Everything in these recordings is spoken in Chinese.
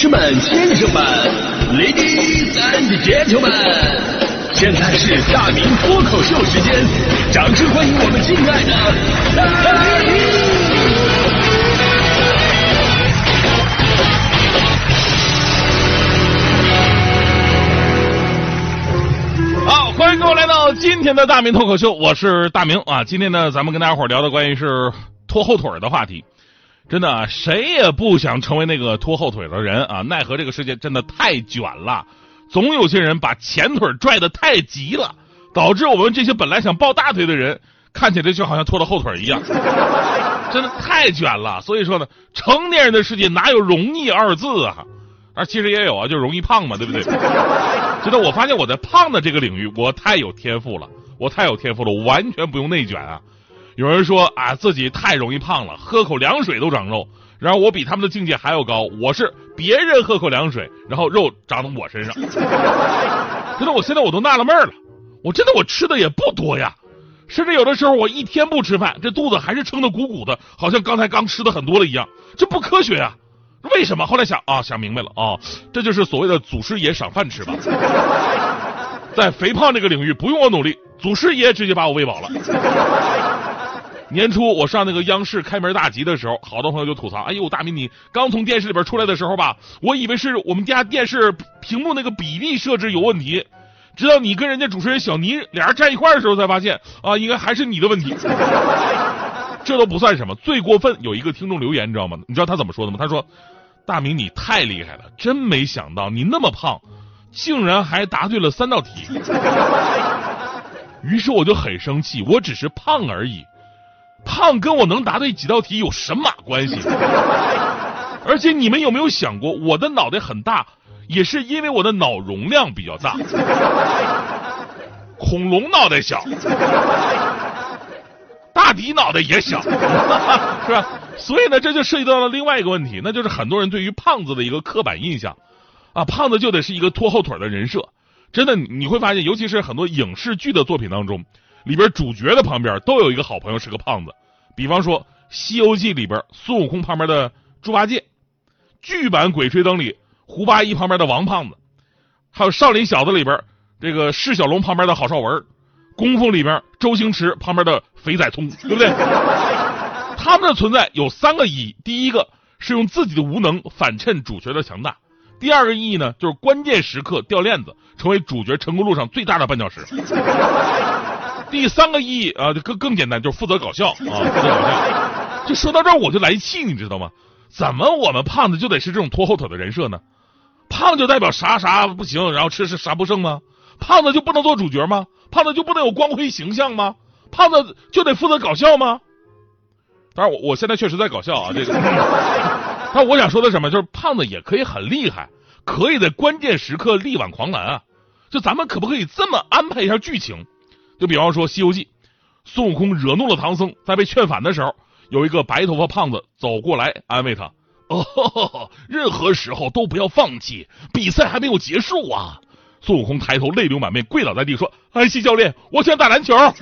士们、先生们、ladies and gentlemen，现在是大明脱口秀时间，掌声欢迎我们敬爱的大明！好，欢迎各位来到今天的大明脱口秀，我是大明啊。今天呢，咱们跟大家伙聊的关于是拖后腿的话题。真的，谁也不想成为那个拖后腿的人啊！奈何这个世界真的太卷了，总有些人把前腿拽得太急了，导致我们这些本来想抱大腿的人，看起来就好像拖了后腿一样，真的太卷了。所以说呢，成年人的世界哪有容易二字啊？啊，其实也有啊，就容易胖嘛，对不对？真的，我发现我在胖的这个领域，我太有天赋了，我太有天赋了，我完全不用内卷啊。有人说啊，自己太容易胖了，喝口凉水都长肉。然后我比他们的境界还要高，我是别人喝口凉水，然后肉长到我身上。真的，我现在我都纳了闷了，我真的我吃的也不多呀，甚至有的时候我一天不吃饭，这肚子还是撑得鼓鼓的，好像刚才刚吃的很多了一样，这不科学呀。为什么？后来想啊，想明白了啊，这就是所谓的祖师爷赏饭吃吧。在肥胖这个领域，不用我努力，祖师爷直接把我喂饱了。年初我上那个央视开门大吉的时候，好多朋友就吐槽：“哎呦，大明你刚从电视里边出来的时候吧，我以为是我们家电视屏幕那个比例设置有问题，直到你跟人家主持人小倪俩人站一块的时候，才发现啊，应该还是你的问题。这都不算什么，最过分有一个听众留言，你知道吗？你知道他怎么说的吗？他说：“大明你太厉害了，真没想到你那么胖，竟然还答对了三道题。”于是我就很生气，我只是胖而已。胖跟我能答对几道题有神马关系？而且你们有没有想过，我的脑袋很大，也是因为我的脑容量比较大。恐龙脑袋小，大迪脑袋也小，是吧？所以呢，这就涉及到了另外一个问题，那就是很多人对于胖子的一个刻板印象啊，胖子就得是一个拖后腿的人设。真的，你会发现，尤其是很多影视剧的作品当中。里边主角的旁边都有一个好朋友是个胖子，比方说《西游记》里边孙悟空旁边的猪八戒，剧版《鬼吹灯》里胡八一旁边的王胖子，还有《少林小子》里边这个释小龙旁边的郝邵文，功夫里边周星驰旁边的肥仔聪，对不对？他们的存在有三个意义：第一个是用自己的无能反衬主角的强大；第二个意义呢，就是关键时刻掉链子，成为主角成功路上最大的绊脚石。第三个意义啊，就更更简单，就是负责搞笑 啊，负责搞笑。就说到这儿我就来气，你知道吗？怎么我们胖子就得是这种拖后腿的人设呢？胖就代表啥啥不行，然后吃是啥不剩吗？胖子就不能做主角吗？胖子就不能有光辉形象吗？胖子就得负责搞笑吗？当然，我我现在确实在搞笑啊，这个。但我想说的什么，就是胖子也可以很厉害，可以在关键时刻力挽狂澜啊！就咱们可不可以这么安排一下剧情？就比方说《西游记》，孙悟空惹怒了唐僧，在被劝返的时候，有一个白头发胖子走过来安慰他：“哦，任何时候都不要放弃，比赛还没有结束啊！”孙悟空抬头泪流满面，跪倒在地说：“安西教练，我想打篮球。”《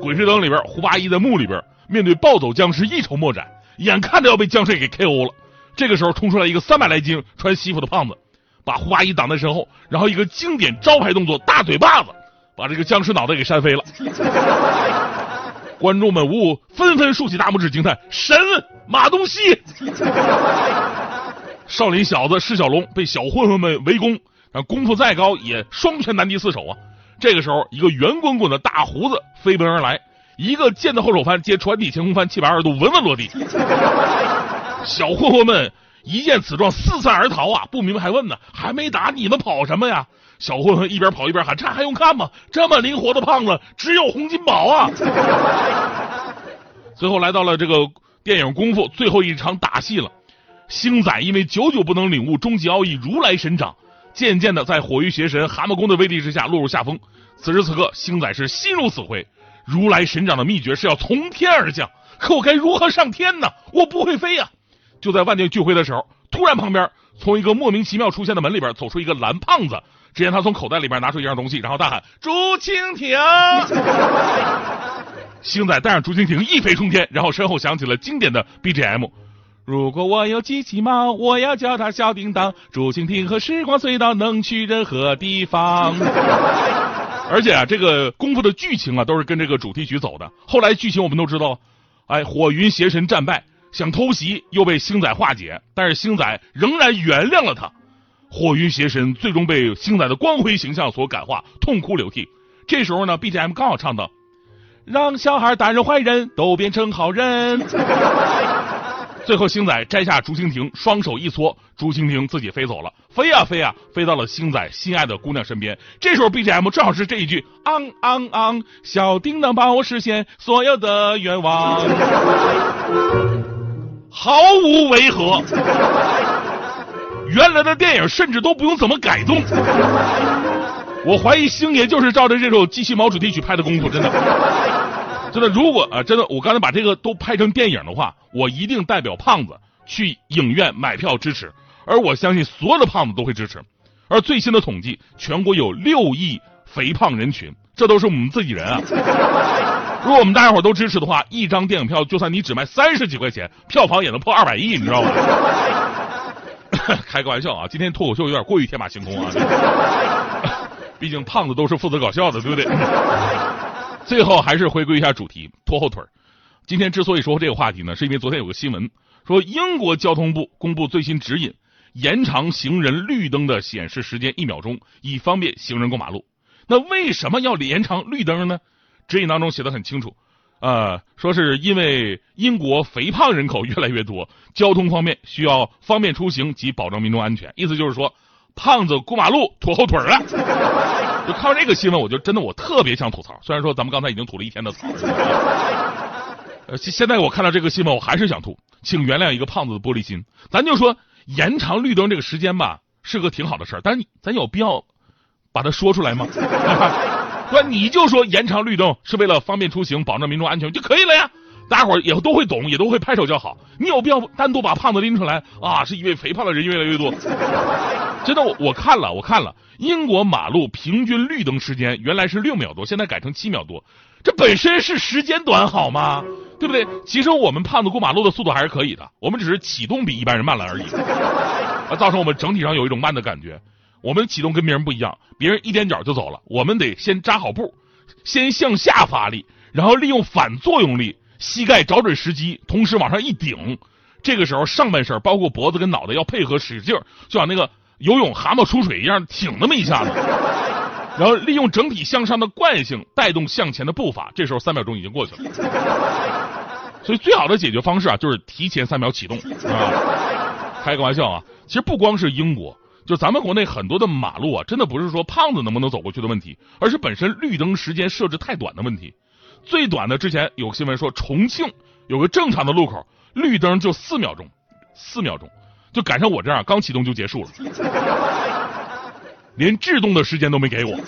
鬼吹灯》里边，胡八一在墓里边面对暴走僵尸一筹莫展，眼看着要被僵尸给 KO 了，这个时候冲出来一个三百来斤穿西服的胖子，把胡八一挡在身后，然后一个经典招牌动作大嘴巴子。把这个僵尸脑袋给扇飞了，观众们呜纷纷竖起大拇指惊叹：“神马东锡！”少林小子释小龙被小混混们围攻，但功夫再高也双拳难敌四手啊！这个时候，一个圆滚滚的大胡子飞奔而来，一个剑的后手翻接船底前空翻七百二十度稳稳落地。小混混们一见此状四散而逃啊！不明白还问呢，还没打你们跑什么呀？小混混一边跑一边喊：“这还用看吗？这么灵活的胖子，只有洪金宝啊！” 最后来到了这个电影《功夫》最后一场打戏了。星仔因为久久不能领悟终极奥义如来神掌，渐渐的在火云邪神蛤蟆功的威力之下落入下风。此时此刻，星仔是心如死灰。如来神掌的秘诀是要从天而降，可我该如何上天呢？我不会飞呀！就在万念俱灰的时候，突然旁边从一个莫名其妙出现的门里边走出一个蓝胖子。只见他从口袋里边拿出一样东西，然后大喊：“竹蜻蜓！” 星仔带上竹蜻蜓一飞冲天，然后身后响起了经典的 BGM。如果我有机器猫，我要叫它小叮当。竹蜻蜓和时光隧道能去任何地方。而且啊，这个功夫的剧情啊，都是跟这个主题曲走的。后来剧情我们都知道，哎，火云邪神战败，想偷袭又被星仔化解，但是星仔仍然原谅了他。火云邪神最终被星仔的光辉形象所感化，痛哭流涕。这时候呢，BGM 刚好唱到：“让小孩打人坏人，都变成好人。”最后，星仔摘下竹蜻蜓，双手一搓，竹蜻蜓自己飞走了，飞呀飞呀，飞到了星仔心爱的姑娘身边。这时候，BGM 正好是这一句：昂昂昂，小叮当帮我实现所有的愿望，毫无违和。原来的电影甚至都不用怎么改动。我怀疑星爷就是照着这首机器猫主题曲拍的功夫，真的。真的，如果啊，真的，我刚才把这个都拍成电影的话，我一定代表胖子去影院买票支持，而我相信所有的胖子都会支持。而最新的统计，全国有六亿肥胖人群，这都是我们自己人啊。如果我们大家伙都支持的话，一张电影票就算你只卖三十几块钱，票房也能破二百亿，你知道吗？开个玩笑啊，今天脱口秀有点过于天马行空啊，毕竟胖子都是负责搞笑的，对不对？最后还是回归一下主题，拖后腿今天之所以说这个话题呢，是因为昨天有个新闻说，英国交通部公布最新指引，延长行人绿灯的显示时间一秒钟，以方便行人过马路。那为什么要延长绿灯呢？指引当中写的很清楚，呃，说是因为英国肥胖人口越来越多，交通方面需要方便出行及保证民众安全。意思就是说，胖子过马路拖后腿了。就看这个新闻，我就真的我特别想吐槽。虽然说咱们刚才已经吐了一天的槽，呃，现在我看到这个新闻，我还是想吐。请原谅一个胖子的玻璃心。咱就说延长绿灯这个时间吧，是个挺好的事儿，但是咱有必要把它说出来吗？对吧？你就说延长绿灯是为了方便出行，保证民众安全就可以了呀。大家伙也都会懂，也都会拍手叫好。你有必要单独把胖子拎出来啊？是因为肥胖的人越来越多。真的，我我看了，我看了，英国马路平均绿灯时间原来是六秒多，现在改成七秒多，这本身是时间短好吗？对不对？其实我们胖子过马路的速度还是可以的，我们只是启动比一般人慢了而已，啊，造成我们整体上有一种慢的感觉。我们启动跟别人不一样，别人一踮脚就走了，我们得先扎好步，先向下发力，然后利用反作用力。膝盖找准时机，同时往上一顶，这个时候上半身包括脖子跟脑袋要配合使劲，就像那个游泳蛤蟆出水一样挺那么一下子，然后利用整体向上的惯性带动向前的步伐。这时候三秒钟已经过去了，所以最好的解决方式啊，就是提前三秒启动啊。开个玩笑啊，其实不光是英国，就咱们国内很多的马路啊，真的不是说胖子能不能走过去的问题，而是本身绿灯时间设置太短的问题。最短的之前有新闻说，重庆有个正常的路口，绿灯就四秒钟，四秒钟就赶上我这样刚启动就结束了，连制动的时间都没给我。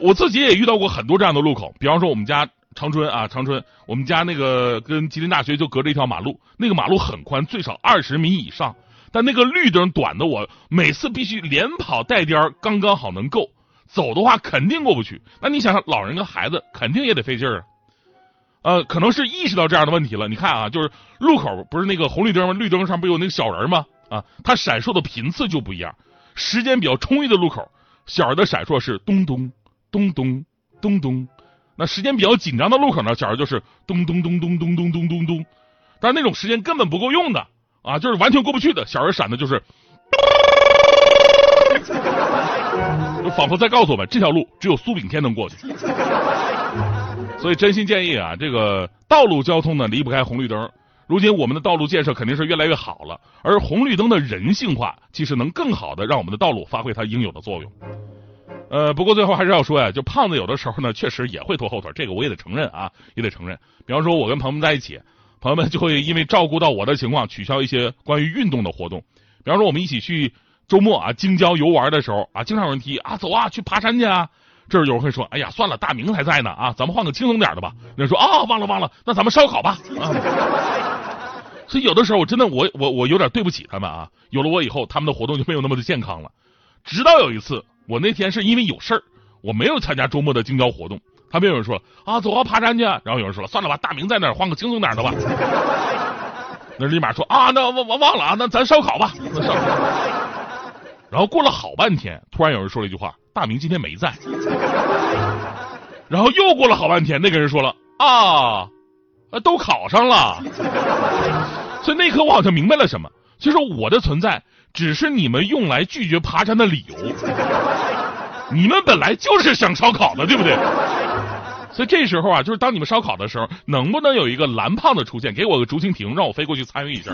我自己也遇到过很多这样的路口，比方说我们家长春啊，长春，我们家那个跟吉林大学就隔着一条马路，那个马路很宽，最少二十米以上，但那个绿灯短的，我每次必须连跑带颠儿，刚刚好能够。走的话肯定过不去，那你想想，老人跟孩子肯定也得费劲儿啊。呃，可能是意识到这样的问题了。你看啊，就是路口不是那个红绿灯吗？绿灯上不有那个小人吗？啊，它闪烁的频次就不一样。时间比较充裕的路口，小人的闪烁是咚咚咚咚咚咚。那时间比较紧张的路口呢，小人就是咚咚咚咚咚咚咚咚咚。但那种时间根本不够用的啊，就是完全过不去的，小人闪的就是。就仿佛在告诉我们，这条路只有苏炳添能过去。所以真心建议啊，这个道路交通呢离不开红绿灯。如今我们的道路建设肯定是越来越好了，而红绿灯的人性化，其实能更好的让我们的道路发挥它应有的作用。呃，不过最后还是要说呀，就胖子有的时候呢，确实也会拖后腿，这个我也得承认啊，也得承认。比方说，我跟朋友们在一起，朋友们就会因为照顾到我的情况，取消一些关于运动的活动。比方说，我们一起去。周末啊，京郊游玩的时候啊，经常有人提啊，走啊，去爬山去啊。这儿有人会说，哎呀，算了，大明还在呢啊，咱们换个轻松点的吧。人说啊，忘了忘了，那咱们烧烤吧。啊。所以有的时候我真的我我我有点对不起他们啊。有了我以后，他们的活动就没有那么的健康了。直到有一次，我那天是因为有事儿，我没有参加周末的京郊活动。他们有人说啊，走啊，爬山去。然后有人说了，算了吧，大明在那儿，换个轻松点的吧。那立马说啊，那我我忘了啊，那咱烧烤吧，那烧烤。然后过了好半天，突然有人说了一句话：“大明今天没在。”然后又过了好半天，那个人说了：“啊，都考上了。”所以那一刻我好像明白了什么，其实我的存在只是你们用来拒绝爬山的理由。你们本来就是想烧烤的，对不对？所以这时候啊，就是当你们烧烤的时候，能不能有一个蓝胖子出现，给我个竹蜻蜓，让我飞过去参与一下？